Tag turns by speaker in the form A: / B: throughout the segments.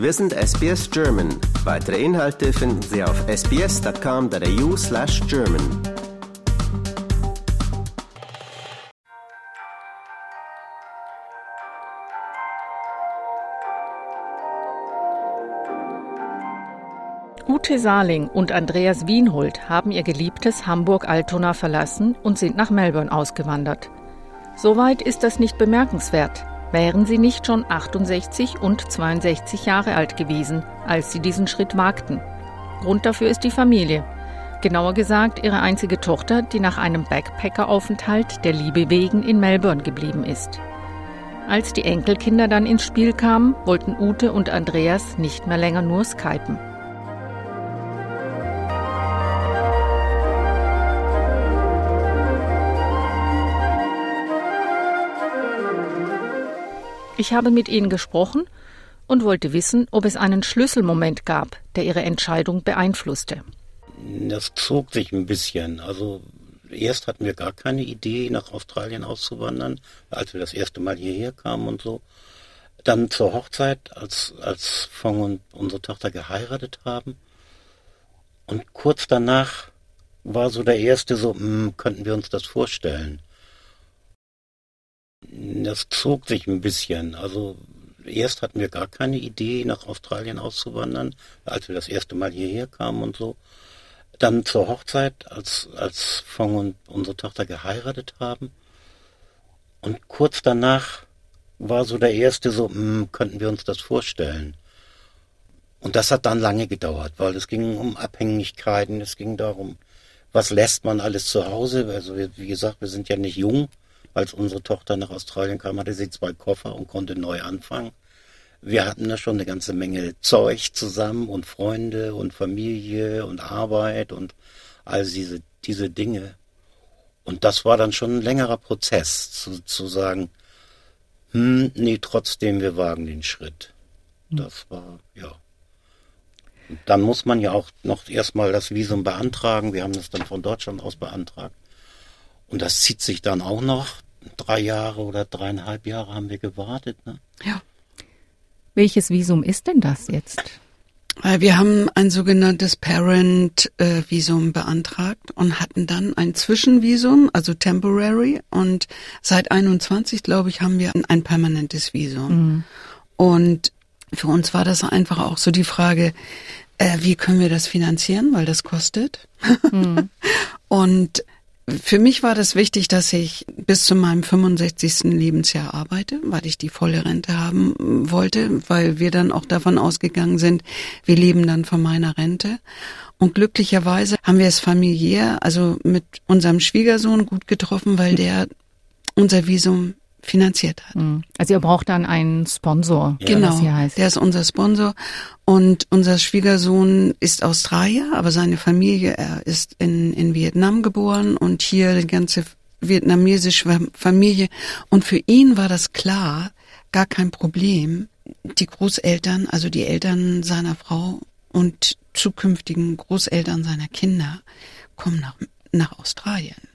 A: Wir sind SBS German. Weitere Inhalte finden Sie auf sbs.com.au slash German.
B: Ute Saling und Andreas Wienhold haben ihr geliebtes Hamburg-Altona verlassen und sind nach Melbourne ausgewandert. Soweit ist das nicht bemerkenswert. Wären sie nicht schon 68 und 62 Jahre alt gewesen, als sie diesen Schritt wagten. Grund dafür ist die Familie. Genauer gesagt ihre einzige Tochter, die nach einem Backpacker-Aufenthalt der Liebe wegen in Melbourne geblieben ist. Als die Enkelkinder dann ins Spiel kamen, wollten Ute und Andreas nicht mehr länger nur skypen. Ich habe mit ihnen gesprochen und wollte wissen, ob es einen Schlüsselmoment gab, der ihre Entscheidung beeinflusste.
C: Das zog sich ein bisschen. Also erst hatten wir gar keine Idee, nach Australien auszuwandern, als wir das erste Mal hierher kamen und so. Dann zur Hochzeit, als, als Fong und unsere Tochter geheiratet haben. Und kurz danach war so der erste so, hm, könnten wir uns das vorstellen. Das zog sich ein bisschen. Also erst hatten wir gar keine Idee, nach Australien auszuwandern, als wir das erste Mal hierher kamen und so. Dann zur Hochzeit, als, als Fong und unsere Tochter geheiratet haben. Und kurz danach war so der erste so, hm, könnten wir uns das vorstellen. Und das hat dann lange gedauert, weil es ging um Abhängigkeiten, es ging darum, was lässt man alles zu Hause. Also wie gesagt, wir sind ja nicht jung als unsere Tochter nach Australien kam, hatte sie zwei Koffer und konnte neu anfangen. Wir hatten da schon eine ganze Menge Zeug zusammen und Freunde und Familie und Arbeit und all diese, diese Dinge. Und das war dann schon ein längerer Prozess, zu, zu sagen, hm, nee, trotzdem, wir wagen den Schritt. Hm. Das war, ja. Und dann muss man ja auch noch erstmal das Visum beantragen. Wir haben das dann von Deutschland aus beantragt. Und das zieht sich dann auch noch. Drei Jahre oder dreieinhalb Jahre haben wir gewartet. Ne?
B: Ja. Welches Visum ist denn das jetzt?
D: Äh, wir haben ein sogenanntes Parent-Visum beantragt und hatten dann ein Zwischenvisum, also temporary. Und seit 21, glaube ich, haben wir ein permanentes Visum. Mhm. Und für uns war das einfach auch so die Frage, äh, wie können wir das finanzieren, weil das kostet. Mhm. und für mich war das wichtig, dass ich bis zu meinem 65. Lebensjahr arbeite, weil ich die volle Rente haben wollte, weil wir dann auch davon ausgegangen sind, wir leben dann von meiner Rente. Und glücklicherweise haben wir es familiär, also mit unserem Schwiegersohn gut getroffen, weil der unser Visum finanziert hat. Mhm.
B: Also ihr braucht dann einen Sponsor,
D: ja. genau. hier heißt. Der ist unser Sponsor und unser Schwiegersohn ist Australier, aber seine Familie, er ist in, in Vietnam geboren und hier die ganze vietnamesische Familie und für ihn war das klar, gar kein Problem. Die Großeltern, also die Eltern seiner Frau und zukünftigen Großeltern seiner Kinder kommen nach, nach Australien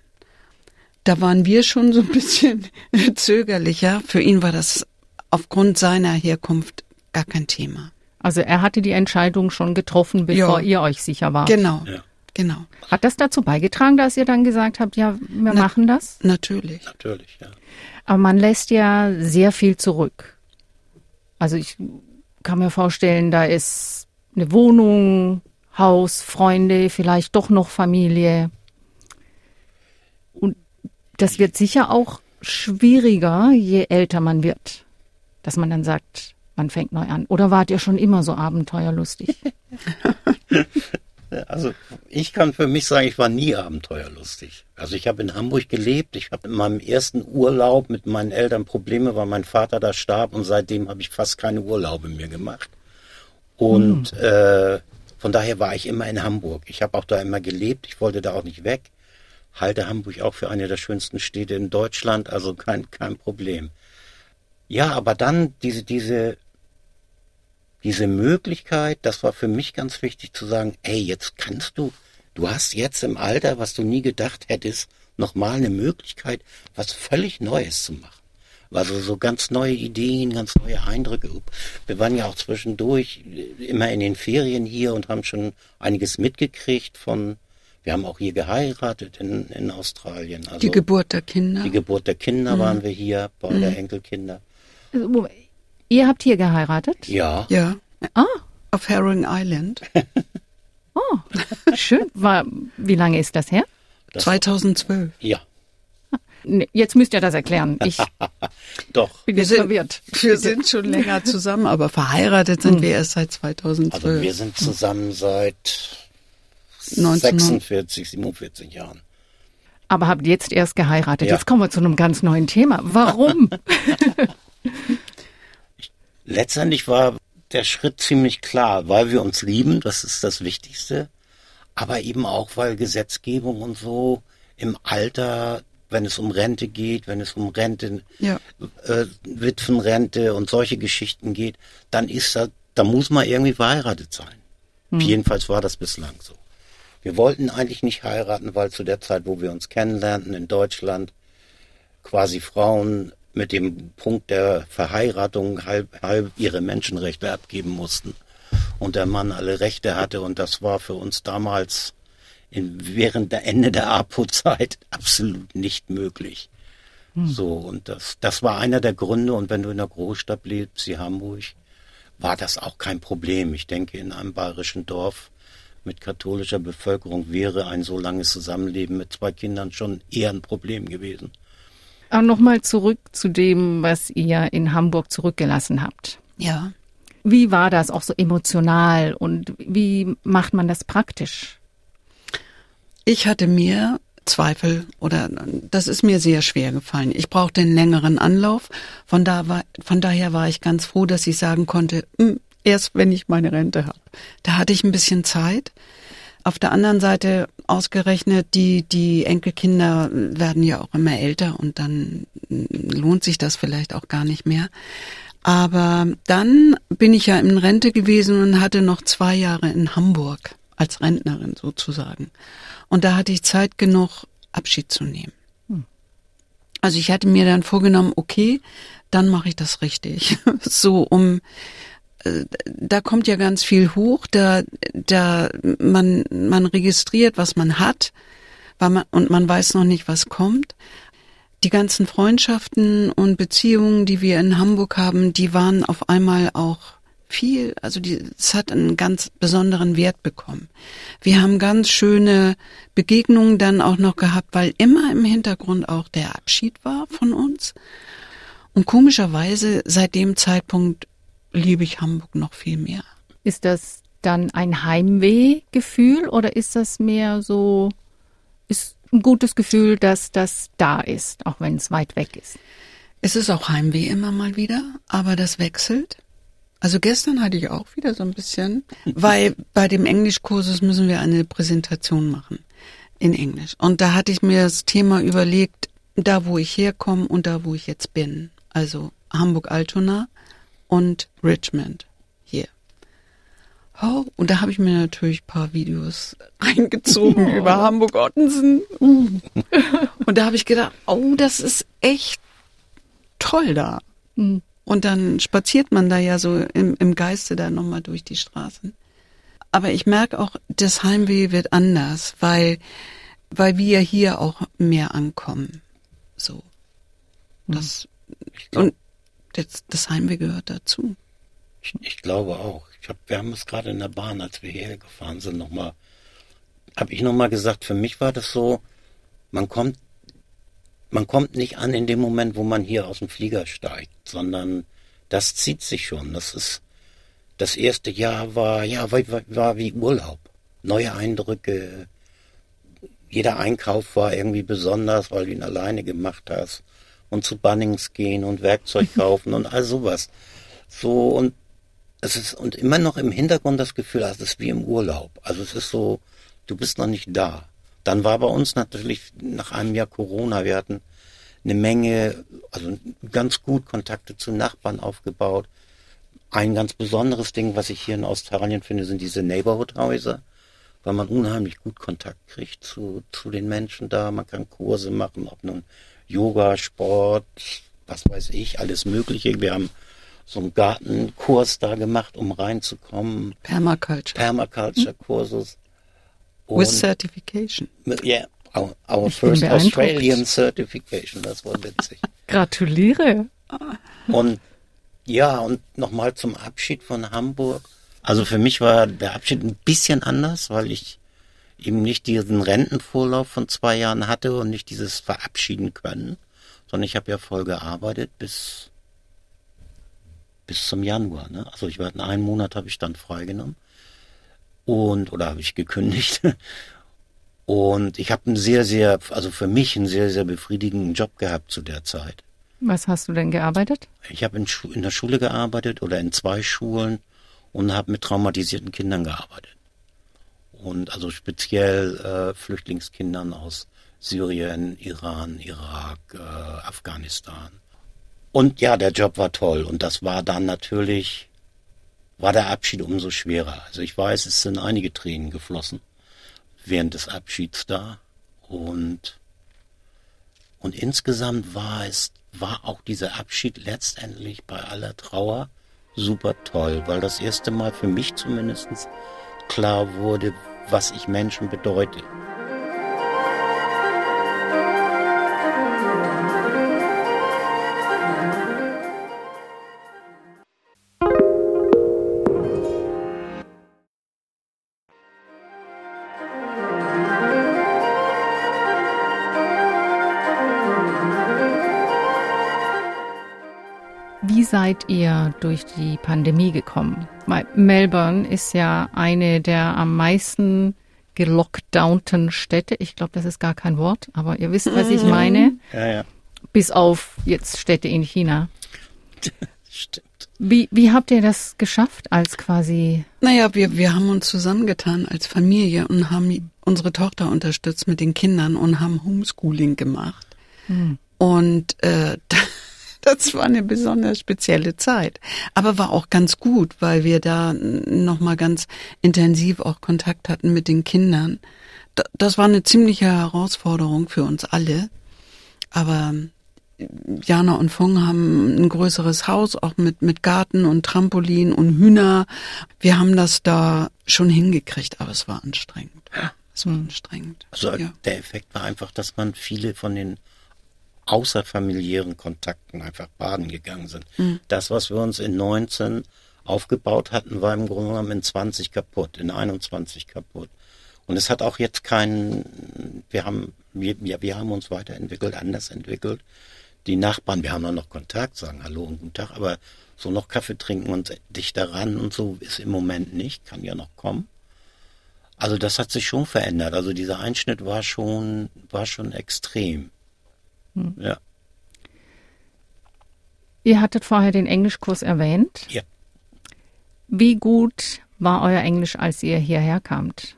D: da waren wir schon so ein bisschen zögerlicher. Für ihn war das aufgrund seiner Herkunft gar kein Thema.
B: Also er hatte die Entscheidung schon getroffen, bevor ja. ihr euch sicher wart.
D: Genau. Ja. Genau.
B: Hat das dazu beigetragen, dass ihr dann gesagt habt, ja, wir Na, machen das?
D: Natürlich.
C: Natürlich, ja.
B: Aber man lässt ja sehr viel zurück. Also ich kann mir vorstellen, da ist eine Wohnung, Haus, Freunde, vielleicht doch noch Familie das wird sicher auch schwieriger, je älter man wird, dass man dann sagt, man fängt neu an. Oder wart ihr schon immer so abenteuerlustig?
C: Also ich kann für mich sagen, ich war nie abenteuerlustig. Also ich habe in Hamburg gelebt. Ich habe in meinem ersten Urlaub mit meinen Eltern Probleme, weil mein Vater da starb und seitdem habe ich fast keine Urlaube mehr gemacht. Und hm. äh, von daher war ich immer in Hamburg. Ich habe auch da immer gelebt. Ich wollte da auch nicht weg halte Hamburg auch für eine der schönsten Städte in Deutschland, also kein, kein Problem. Ja, aber dann diese, diese, diese Möglichkeit, das war für mich ganz wichtig zu sagen, ey, jetzt kannst du, du hast jetzt im Alter, was du nie gedacht hättest, nochmal eine Möglichkeit, was völlig Neues zu machen. Also so ganz neue Ideen, ganz neue Eindrücke. Wir waren ja auch zwischendurch immer in den Ferien hier und haben schon einiges mitgekriegt von, wir haben auch hier geheiratet in, in Australien.
D: Also die Geburt der Kinder.
C: Die Geburt der Kinder mhm. waren wir hier, bei mhm. der Enkelkinder.
B: Also, ihr habt hier geheiratet?
C: Ja.
D: Ja. Ah. Auf Herring Island.
B: oh, schön. War, wie lange ist das her?
D: Das 2012.
C: Ja.
B: Jetzt müsst ihr das erklären. Ich
C: Doch.
D: bin jetzt wir sind, verwirrt. Wir sind schon länger zusammen, aber verheiratet sind hm. wir erst seit 2012.
C: Also wir sind zusammen seit 46, 47 Jahren.
B: Aber habt jetzt erst geheiratet. Ja. Jetzt kommen wir zu einem ganz neuen Thema. Warum?
C: Letztendlich war der Schritt ziemlich klar, weil wir uns lieben, das ist das Wichtigste, aber eben auch, weil Gesetzgebung und so im Alter wenn es um Rente geht, wenn es um Rente, ja. äh, Witwenrente und solche Geschichten geht, dann ist das, da muss man irgendwie verheiratet sein. Hm. Jedenfalls war das bislang so. Wir wollten eigentlich nicht heiraten, weil zu der Zeit, wo wir uns kennenlernten in Deutschland, quasi Frauen mit dem Punkt der Verheiratung halb, halb ihre Menschenrechte abgeben mussten und der Mann alle Rechte hatte und das war für uns damals in, während der Ende der APO-Zeit absolut nicht möglich. Hm. So, und das, das war einer der Gründe. Und wenn du in einer Großstadt lebst, wie Hamburg, war das auch kein Problem. Ich denke, in einem bayerischen Dorf mit katholischer Bevölkerung wäre ein so langes Zusammenleben mit zwei Kindern schon eher ein Problem gewesen.
B: Aber nochmal zurück zu dem, was ihr in Hamburg zurückgelassen habt.
D: Ja.
B: Wie war das auch so emotional und wie macht man das praktisch?
D: Ich hatte mir Zweifel oder das ist mir sehr schwer gefallen. Ich brauchte einen längeren Anlauf. Von, da war, von daher war ich ganz froh, dass ich sagen konnte, hm, erst wenn ich meine Rente habe. Da hatte ich ein bisschen Zeit. Auf der anderen Seite ausgerechnet, die, die Enkelkinder werden ja auch immer älter und dann lohnt sich das vielleicht auch gar nicht mehr. Aber dann bin ich ja in Rente gewesen und hatte noch zwei Jahre in Hamburg als Rentnerin sozusagen. Und da hatte ich Zeit genug, Abschied zu nehmen. Hm. Also ich hatte mir dann vorgenommen, okay, dann mache ich das richtig. so um da kommt ja ganz viel hoch, da da man man registriert, was man hat, weil man und man weiß noch nicht, was kommt. Die ganzen Freundschaften und Beziehungen, die wir in Hamburg haben, die waren auf einmal auch viel, also die, es hat einen ganz besonderen Wert bekommen. Wir haben ganz schöne Begegnungen dann auch noch gehabt, weil immer im Hintergrund auch der Abschied war von uns. Und komischerweise seit dem Zeitpunkt liebe ich Hamburg noch viel mehr.
B: Ist das dann ein Heimwehgefühl oder ist das mehr so, ist ein gutes Gefühl, dass das da ist, auch wenn es weit weg ist?
D: Es ist auch Heimweh immer mal wieder, aber das wechselt. Also gestern hatte ich auch wieder so ein bisschen, weil bei dem Englischkursus müssen wir eine Präsentation machen in Englisch. Und da hatte ich mir das Thema überlegt, da wo ich herkomme und da wo ich jetzt bin. Also Hamburg-Altona und Richmond hier. Oh, und da habe ich mir natürlich ein paar Videos reingezogen oh. über Hamburg-Ottensen. Uh. Und da habe ich gedacht, oh, das ist echt toll da. Mhm. Und dann spaziert man da ja so im, im Geiste da nochmal durch die Straßen. Aber ich merke auch, das Heimweh wird anders, weil, weil wir hier auch mehr ankommen. So. Das, glaub, und das, das Heimweh gehört dazu.
C: Ich, ich glaube auch. Ich hab, wir haben es gerade in der Bahn, als wir hierher gefahren sind, nochmal, habe ich nochmal gesagt, für mich war das so, man kommt man kommt nicht an in dem Moment, wo man hier aus dem Flieger steigt, sondern das zieht sich schon. Das ist, das erste Jahr war, ja, war, war wie Urlaub. Neue Eindrücke. Jeder Einkauf war irgendwie besonders, weil du ihn alleine gemacht hast. Und zu Bunnings gehen und Werkzeug kaufen und all sowas. So, und es ist, und immer noch im Hintergrund das Gefühl, also es ist wie im Urlaub. Also es ist so, du bist noch nicht da. Dann war bei uns natürlich nach einem Jahr Corona, wir hatten eine Menge, also ganz gut Kontakte zu Nachbarn aufgebaut. Ein ganz besonderes Ding, was ich hier in Australien finde, sind diese Neighborhood-Häuser, weil man unheimlich gut Kontakt kriegt zu, zu den Menschen da. Man kann Kurse machen, ob nun Yoga, Sport, was weiß ich, alles Mögliche. Wir haben so einen Gartenkurs da gemacht, um reinzukommen.
D: Permaculture.
C: Permaculture-Kursus.
D: With certification.
C: Yeah, our, our first Australian certification, das war witzig.
B: Gratuliere.
C: Und ja, und nochmal zum Abschied von Hamburg. Also für mich war der Abschied ein bisschen anders, weil ich eben nicht diesen Rentenvorlauf von zwei Jahren hatte und nicht dieses Verabschieden können, sondern ich habe ja voll gearbeitet bis bis zum Januar. Ne? Also ich war in einem Monat habe ich dann freigenommen und oder habe ich gekündigt und ich habe einen sehr sehr also für mich einen sehr sehr befriedigenden Job gehabt zu der Zeit.
B: Was hast du denn gearbeitet?
C: Ich habe in, in der Schule gearbeitet oder in zwei Schulen und habe mit traumatisierten Kindern gearbeitet und also speziell äh, Flüchtlingskindern aus Syrien, Iran, Irak, äh, Afghanistan. Und ja, der Job war toll und das war dann natürlich, war der Abschied umso schwerer. Also ich weiß, es sind einige Tränen geflossen während des Abschieds da und und insgesamt war es, war auch dieser Abschied letztendlich bei aller Trauer super toll, weil das erste Mal für mich zumindest klar wurde, was ich Menschen bedeute.
B: Seid ihr durch die Pandemie gekommen? Weil Melbourne ist ja eine der am meisten gelockdownten Städte. Ich glaube, das ist gar kein Wort, aber ihr wisst, was ich
C: Mhm.
B: meine.
C: Ja, ja.
B: Bis auf jetzt Städte in China.
C: Stimmt.
B: Wie, wie habt ihr das geschafft als quasi
D: Naja, wir, wir haben uns zusammengetan als Familie und haben unsere Tochter unterstützt mit den Kindern und haben Homeschooling gemacht. Und äh, das war eine besonders spezielle Zeit. Aber war auch ganz gut, weil wir da nochmal ganz intensiv auch Kontakt hatten mit den Kindern. Da- Das war eine ziemliche Herausforderung für uns alle. Aber Jana und Fong haben ein größeres Haus, auch mit, mit Garten und Trampolin und Hühner. Wir haben das da schon hingekriegt, aber es war anstrengend. Es war anstrengend.
C: Also
D: ja.
C: der Effekt war einfach, dass man viele von den außerfamiliären Kontakten einfach baden gegangen sind. Das, was wir uns in 19 aufgebaut hatten, war im Grunde genommen in 20 kaputt, in 21 kaputt. Und es hat auch jetzt keinen, wir haben, wir, wir, wir haben uns weiterentwickelt, anders entwickelt. Die Nachbarn, wir haben noch, noch Kontakt, sagen Hallo und Guten Tag, aber so noch Kaffee trinken und dichter ran und so ist im Moment nicht, kann ja noch kommen. Also das hat sich schon verändert. Also dieser Einschnitt war schon, war schon extrem. Ja.
B: Ihr hattet vorher den Englischkurs erwähnt.
C: Ja.
B: Wie gut war euer Englisch, als ihr hierher kamt?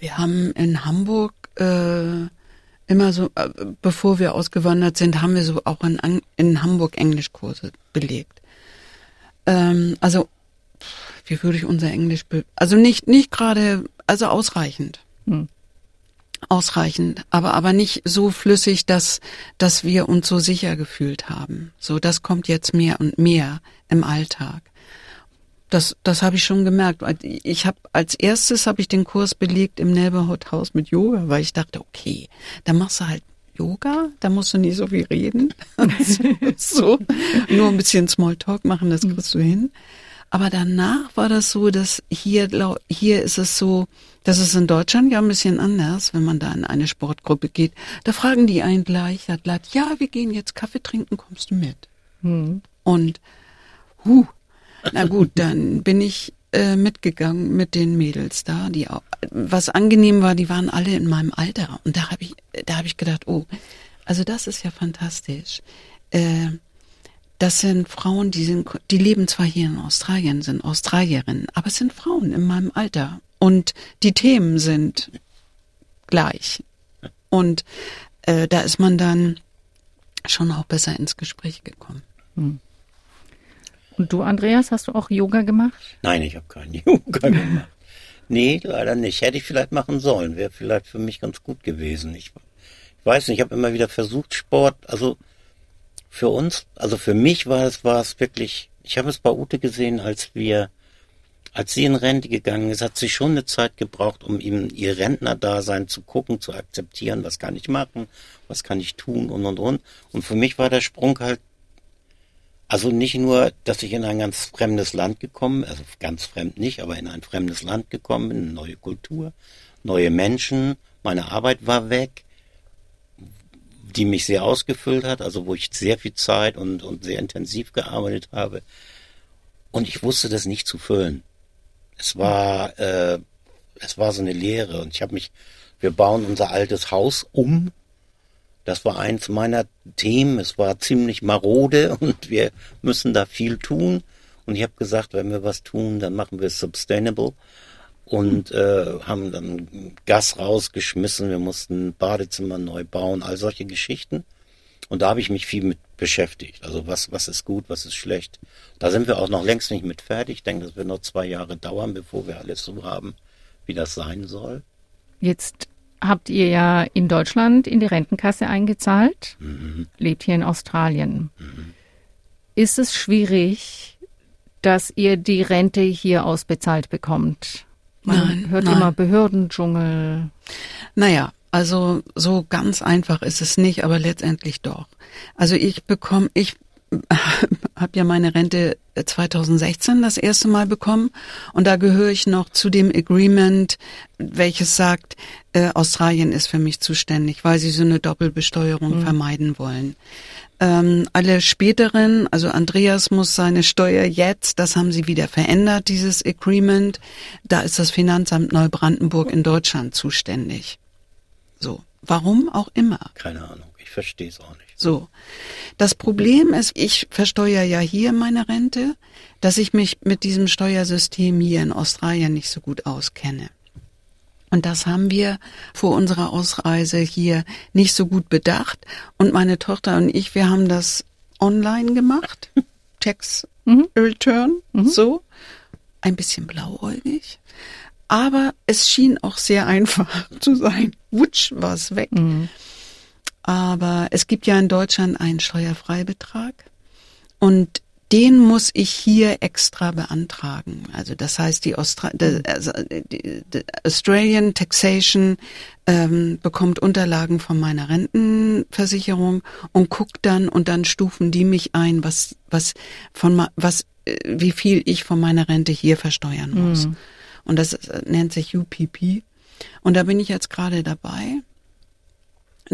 D: Wir haben in Hamburg äh, immer so, äh, bevor wir ausgewandert sind, haben wir so auch in, in Hamburg Englischkurse belegt. Ähm, also, wie würde ich unser Englisch, be also nicht nicht gerade, also ausreichend.
B: Hm.
D: Ausreichend, aber aber nicht so flüssig, dass dass wir uns so sicher gefühlt haben. So, das kommt jetzt mehr und mehr im Alltag. Das, das habe ich schon gemerkt. Ich habe als erstes habe ich den Kurs belegt im Neighborhood House mit Yoga, weil ich dachte, okay, da machst du halt Yoga, da musst du nicht so viel reden, so nur ein bisschen Smalltalk machen, das kriegst du hin. Aber danach war das so, dass hier hier ist es so, das ist in Deutschland ja ein bisschen anders, wenn man da in eine Sportgruppe geht. Da fragen die einen gleich, hat glatt, ja, wir gehen jetzt Kaffee trinken, kommst du mit? Und huh, na gut, dann bin ich äh, mitgegangen mit den Mädels da, die auch, was angenehm war, die waren alle in meinem Alter und da habe ich da habe ich gedacht, oh, also das ist ja fantastisch. Äh, das sind Frauen, die sind die leben zwar hier in Australien, sind Australierinnen, aber es sind Frauen in meinem Alter und die Themen sind gleich. Und äh, da ist man dann schon auch besser ins Gespräch gekommen.
B: Und du, Andreas, hast du auch Yoga gemacht?
C: Nein, ich habe keinen Yoga gemacht. Nee, leider nicht. Hätte ich vielleicht machen sollen. Wäre vielleicht für mich ganz gut gewesen. Ich, ich weiß nicht, ich habe immer wieder versucht, Sport, also für uns, also für mich war es, war es wirklich, ich habe es bei Ute gesehen, als wir, als sie in Rente gegangen ist, hat sie schon eine Zeit gebraucht, um ihm ihr Rentnerdasein zu gucken, zu akzeptieren, was kann ich machen, was kann ich tun und und und. Und für mich war der Sprung halt, also nicht nur, dass ich in ein ganz fremdes Land gekommen, also ganz fremd nicht, aber in ein fremdes Land gekommen bin, eine neue Kultur, neue Menschen, meine Arbeit war weg, die mich sehr ausgefüllt hat, also wo ich sehr viel Zeit und, und sehr intensiv gearbeitet habe. Und ich wusste das nicht zu füllen. Es war, äh, es war so eine Leere und ich habe mich, wir bauen unser altes Haus um. Das war eins meiner Themen. Es war ziemlich marode und wir müssen da viel tun. Und ich habe gesagt, wenn wir was tun, dann machen wir es sustainable und äh, haben dann Gas rausgeschmissen, wir mussten Badezimmer neu bauen, all solche Geschichten. Und da habe ich mich viel mit beschäftigt. Also was, was ist gut, was ist schlecht. Da sind wir auch noch längst nicht mit fertig. Ich denke, das wird noch zwei Jahre dauern, bevor wir alles so haben, wie das sein soll.
B: Jetzt habt ihr ja in Deutschland in die Rentenkasse eingezahlt,
C: Mhm.
B: lebt hier in Australien. Ist es schwierig, dass ihr die Rente hier ausbezahlt bekommt? Man
D: Nein,
B: hört
D: nein.
B: immer Behördendschungel.
D: Naja, also so ganz einfach ist es nicht, aber letztendlich doch. Also ich bekomme, ich habe ja meine Rente 2016 das erste Mal bekommen und da gehöre ich noch zu dem Agreement, welches sagt, äh, Australien ist für mich zuständig, weil sie so eine Doppelbesteuerung vermeiden wollen. Ähm, alle späteren, also Andreas muss seine Steuer jetzt, das haben sie wieder verändert, dieses Agreement, da ist das Finanzamt Neubrandenburg in Deutschland zuständig. So, warum auch immer.
C: Keine Ahnung, ich verstehe es auch nicht.
D: So. Das Problem ist, ich versteuere ja hier meine Rente, dass ich mich mit diesem Steuersystem hier in Australien nicht so gut auskenne. Und das haben wir vor unserer Ausreise hier nicht so gut bedacht. Und meine Tochter und ich, wir haben das online gemacht. Tax Return, so. Ein bisschen blauäugig. Aber es schien auch sehr einfach zu sein. Wutsch war es weg. Aber es gibt ja in Deutschland einen Steuerfreibetrag und den muss ich hier extra beantragen. Also das heißt, die, Austra de, also die, die Australian Taxation ähm, bekommt Unterlagen von meiner Rentenversicherung und guckt dann und dann stufen die mich ein, was was von was äh, wie viel ich von meiner Rente hier versteuern muss. Und das äh, nennt sich UPP. Und da bin ich jetzt gerade dabei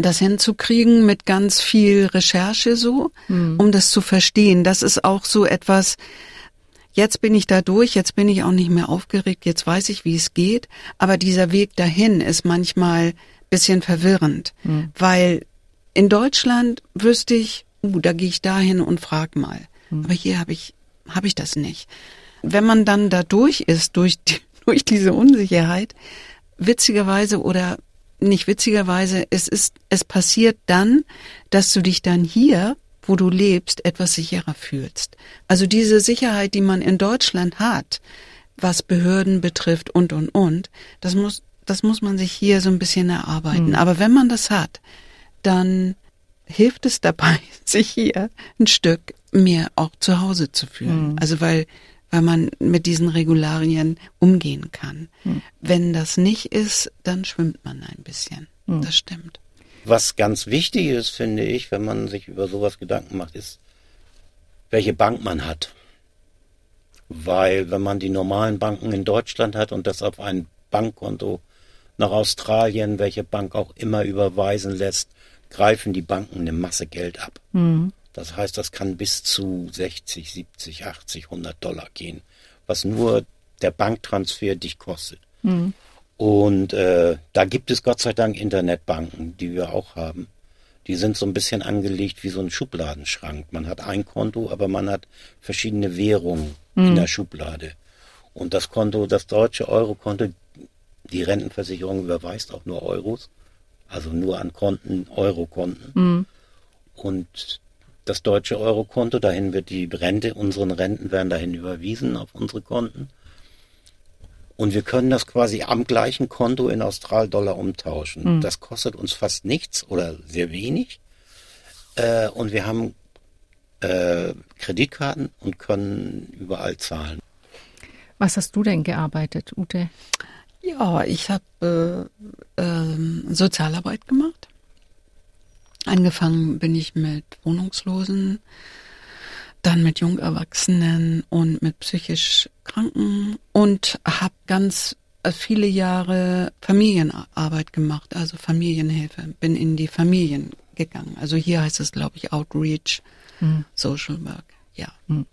D: das hinzukriegen mit ganz viel Recherche so, um das zu verstehen. Das ist auch so etwas, jetzt bin ich da durch, jetzt bin ich auch nicht mehr aufgeregt, jetzt weiß ich, wie es geht, aber dieser Weg dahin ist manchmal bisschen verwirrend, weil in Deutschland wüsste ich, uh, da gehe ich dahin und frag mal. Aber hier habe ich, habe ich das nicht. Wenn man dann da durch ist, durch, die, durch diese Unsicherheit, witzigerweise oder nicht witzigerweise, es ist, es passiert dann, dass du dich dann hier, wo du lebst, etwas sicherer fühlst. Also diese Sicherheit, die man in Deutschland hat, was Behörden betrifft und, und, und, das muss, das muss man sich hier so ein bisschen erarbeiten. Aber wenn man das hat, dann hilft es dabei, sich hier ein Stück mehr auch zu Hause zu fühlen. Also weil, weil man mit diesen Regularien umgehen kann. Wenn das nicht ist, dann schwimmt man ein bisschen. Das stimmt.
C: Was ganz wichtig ist, finde ich, wenn man sich über sowas Gedanken macht, ist, welche Bank man hat. Weil wenn man die normalen Banken in Deutschland hat und das auf ein Bankkonto nach Australien, welche Bank auch immer überweisen lässt, greifen die Banken eine Masse Geld ab. Das heißt, das kann bis zu 60, 70, 80, 100 Dollar gehen, was nur der Banktransfer dich kostet. Und äh, da gibt es Gott sei Dank Internetbanken, die wir auch haben. Die sind so ein bisschen angelegt wie so ein Schubladenschrank. Man hat ein Konto, aber man hat verschiedene Währungen in der Schublade. Und das Konto, das deutsche Eurokonto, die Rentenversicherung überweist auch nur Euros, also nur an Konten, Eurokonten. Und das deutsche Eurokonto, dahin wird die Rente, unseren Renten werden dahin überwiesen auf unsere Konten. Und wir können das quasi am gleichen Konto in Australdollar umtauschen. Das kostet uns fast nichts oder sehr wenig. Äh, und wir haben äh, Kreditkarten und können überall zahlen.
B: Was hast du denn gearbeitet, Ute?
D: Ja, ich habe äh, äh, Sozialarbeit gemacht. Angefangen bin ich mit Wohnungslosen, dann mit Jungerwachsenen und mit psychisch Kranken und habe ganz äh, viele Jahre Familienarbeit gemacht, also Familienhilfe. Bin in die Familien gegangen. Also hier heißt es, glaube ich, Outreach, hm. Social Work. Ja. Hm.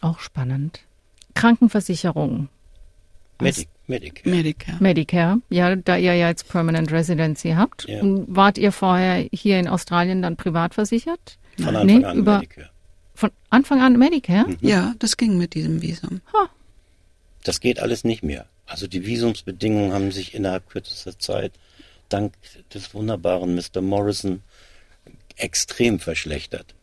B: Auch spannend. Krankenversicherung.
C: Medic Medicare.
B: Medicare. Medicare. Ja, da ihr ja jetzt Permanent Residency habt. Ja. Wart ihr vorher hier in Australien dann privat versichert?
C: Von Anfang nee, an über, Medicare.
B: Von Anfang an Medicare?
D: Mhm. Ja, das ging mit diesem Visum. Ha.
C: Das geht alles nicht mehr. Also die Visumsbedingungen haben sich innerhalb kürzester Zeit dank des wunderbaren Mr. Morrison extrem verschlechtert.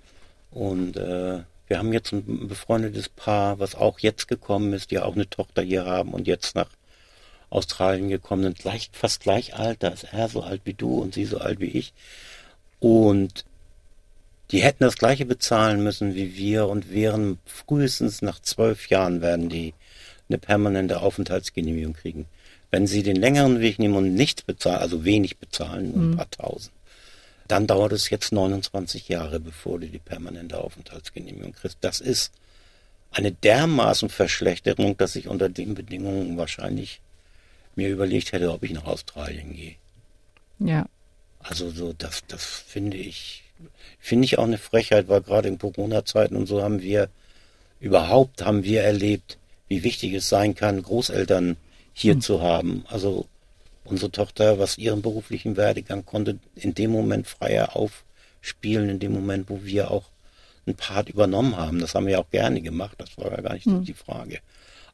C: Und äh, wir haben jetzt ein befreundetes Paar, was auch jetzt gekommen ist, die auch eine Tochter hier haben und jetzt nach Australien gekommen sind, gleich, fast gleich alt, da ist er so alt wie du und sie so alt wie ich. Und die hätten das gleiche bezahlen müssen wie wir und wären frühestens nach zwölf Jahren werden die eine permanente Aufenthaltsgenehmigung kriegen. Wenn sie den längeren Weg nehmen und nichts bezahlen, also wenig bezahlen, nur ein mhm. paar tausend, dann dauert es jetzt 29 Jahre, bevor du die permanente Aufenthaltsgenehmigung kriegst. Das ist eine dermaßen Verschlechterung, dass ich unter den Bedingungen wahrscheinlich mir überlegt hätte, ob ich nach Australien gehe.
B: Ja.
C: Also so, das, das finde ich, finde ich auch eine Frechheit, weil gerade in Corona-Zeiten und so haben wir, überhaupt haben wir erlebt, wie wichtig es sein kann, Großeltern hier hm. zu haben. Also unsere Tochter, was ihren beruflichen Werdegang konnte, in dem Moment freier aufspielen, in dem Moment, wo wir auch einen Part übernommen haben. Das haben wir auch gerne gemacht, das war ja gar nicht hm. die Frage.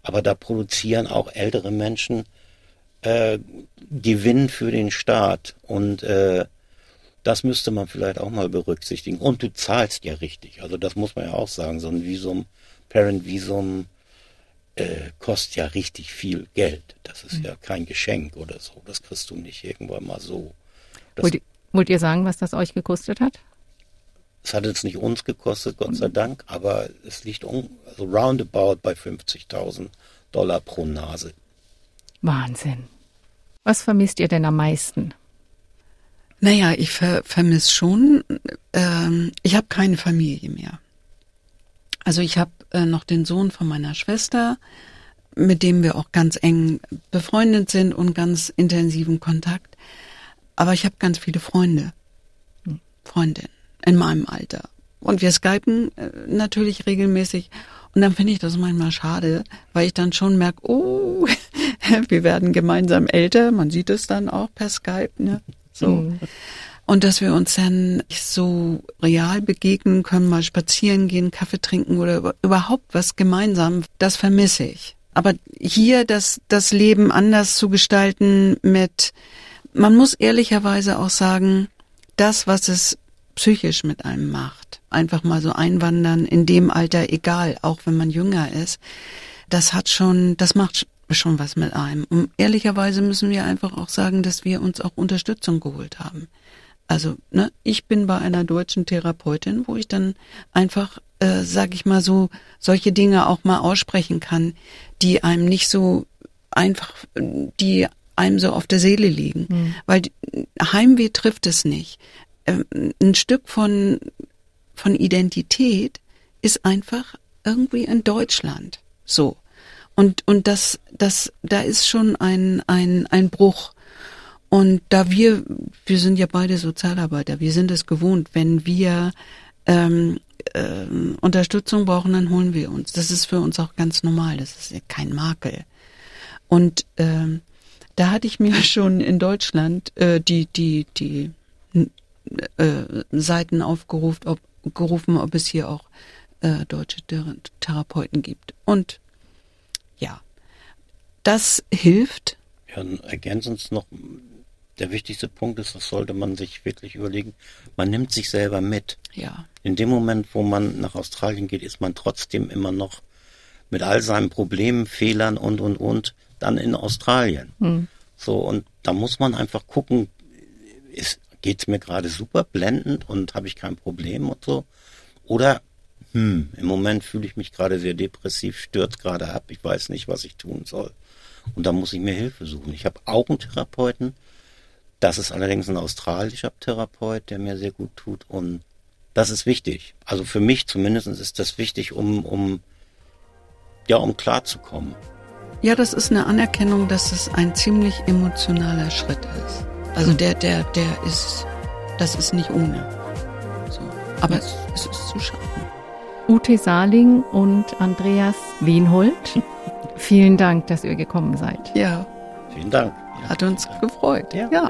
C: Aber da produzieren auch ältere Menschen äh, Gewinn für den Staat. Und äh, das müsste man vielleicht auch mal berücksichtigen. Und du zahlst ja richtig. Also das muss man ja auch sagen. So ein Visum, Parent-Visum äh, kostet ja richtig viel Geld. Das ist mhm. ja kein Geschenk oder so. Das kriegst du nicht irgendwann mal so.
B: Wollt, wollt, ihr sagen, was das euch gekostet hat?
C: Es hat jetzt nicht uns gekostet, Gott sei Dank, aber es liegt um, also roundabout bei 50.000 Dollar pro Nase.
B: Wahnsinn. Was vermisst ihr denn am meisten?
D: Naja, ich ver vermisse schon, ähm, ich habe keine Familie mehr. Also ich habe äh, noch den Sohn von meiner Schwester, mit dem wir auch ganz eng befreundet sind und ganz intensiven Kontakt. Aber ich habe ganz viele Freunde, hm, Freundinnen in meinem Alter. Und wir skypen äh, natürlich regelmäßig. Und dann finde ich das manchmal schade, weil ich dann schon merke, oh, wir werden gemeinsam älter. Man sieht es dann auch per Skype, ne? So. Mhm. Und dass wir uns dann so real begegnen können, mal spazieren gehen, Kaffee trinken oder überhaupt was gemeinsam, das vermisse ich. Aber hier das, das Leben anders zu gestalten mit, man muss ehrlicherweise auch sagen, das, was es psychisch mit einem macht, einfach mal so einwandern, in dem Alter egal, auch wenn man jünger ist, das hat schon, das macht schon was mit einem. Und ehrlicherweise müssen wir einfach auch sagen, dass wir uns auch Unterstützung geholt haben. Also, ne, ich bin bei einer deutschen Therapeutin, wo ich dann einfach, äh, sag ich mal so, solche Dinge auch mal aussprechen kann, die einem nicht so einfach, die einem so auf der Seele liegen. Mhm. Weil Heimweh trifft es nicht. Ein Stück von, von Identität ist einfach irgendwie in Deutschland. So. Und, und das, das, da ist schon ein, ein, ein Bruch. Und da wir, wir sind ja beide Sozialarbeiter, wir sind es gewohnt, wenn wir ähm, äh, Unterstützung brauchen, dann holen wir uns. Das ist für uns auch ganz normal, das ist ja kein Makel. Und ähm, da hatte ich mir schon in Deutschland äh, die, die, die äh, Seiten aufgerufen, ob, gerufen, ob es hier auch äh, deutsche Therapeuten gibt. Und ja, das hilft.
C: Ja, ergänzend noch, der wichtigste Punkt ist, das sollte man sich wirklich überlegen, man nimmt sich selber mit.
D: Ja.
C: In dem Moment, wo man nach Australien geht, ist man trotzdem immer noch mit all seinen Problemen, Fehlern und, und, und, dann in Australien. Hm. So, und da muss man einfach gucken, ist, geht's mir gerade super blendend und habe ich kein Problem und so? Oder hm, im Moment fühle ich mich gerade sehr depressiv, stürzt gerade ab, ich weiß nicht, was ich tun soll. Und da muss ich mir Hilfe suchen. Ich habe auch einen Therapeuten, das ist allerdings ein australischer Therapeut, der mir sehr gut tut und das ist wichtig. Also für mich zumindest ist das wichtig, um, um, ja, um klarzukommen.
D: Ja, das ist eine Anerkennung, dass es ein ziemlich emotionaler Schritt ist. Also der, der, der ist, das ist nicht ohne. So. Aber es, es ist zu schaffen.
B: Ute Saling und Andreas Wienhold, vielen Dank, dass ihr gekommen seid.
D: Ja.
C: Vielen Dank.
D: Ja, Hat uns gefreut.
C: Ja.
D: ja.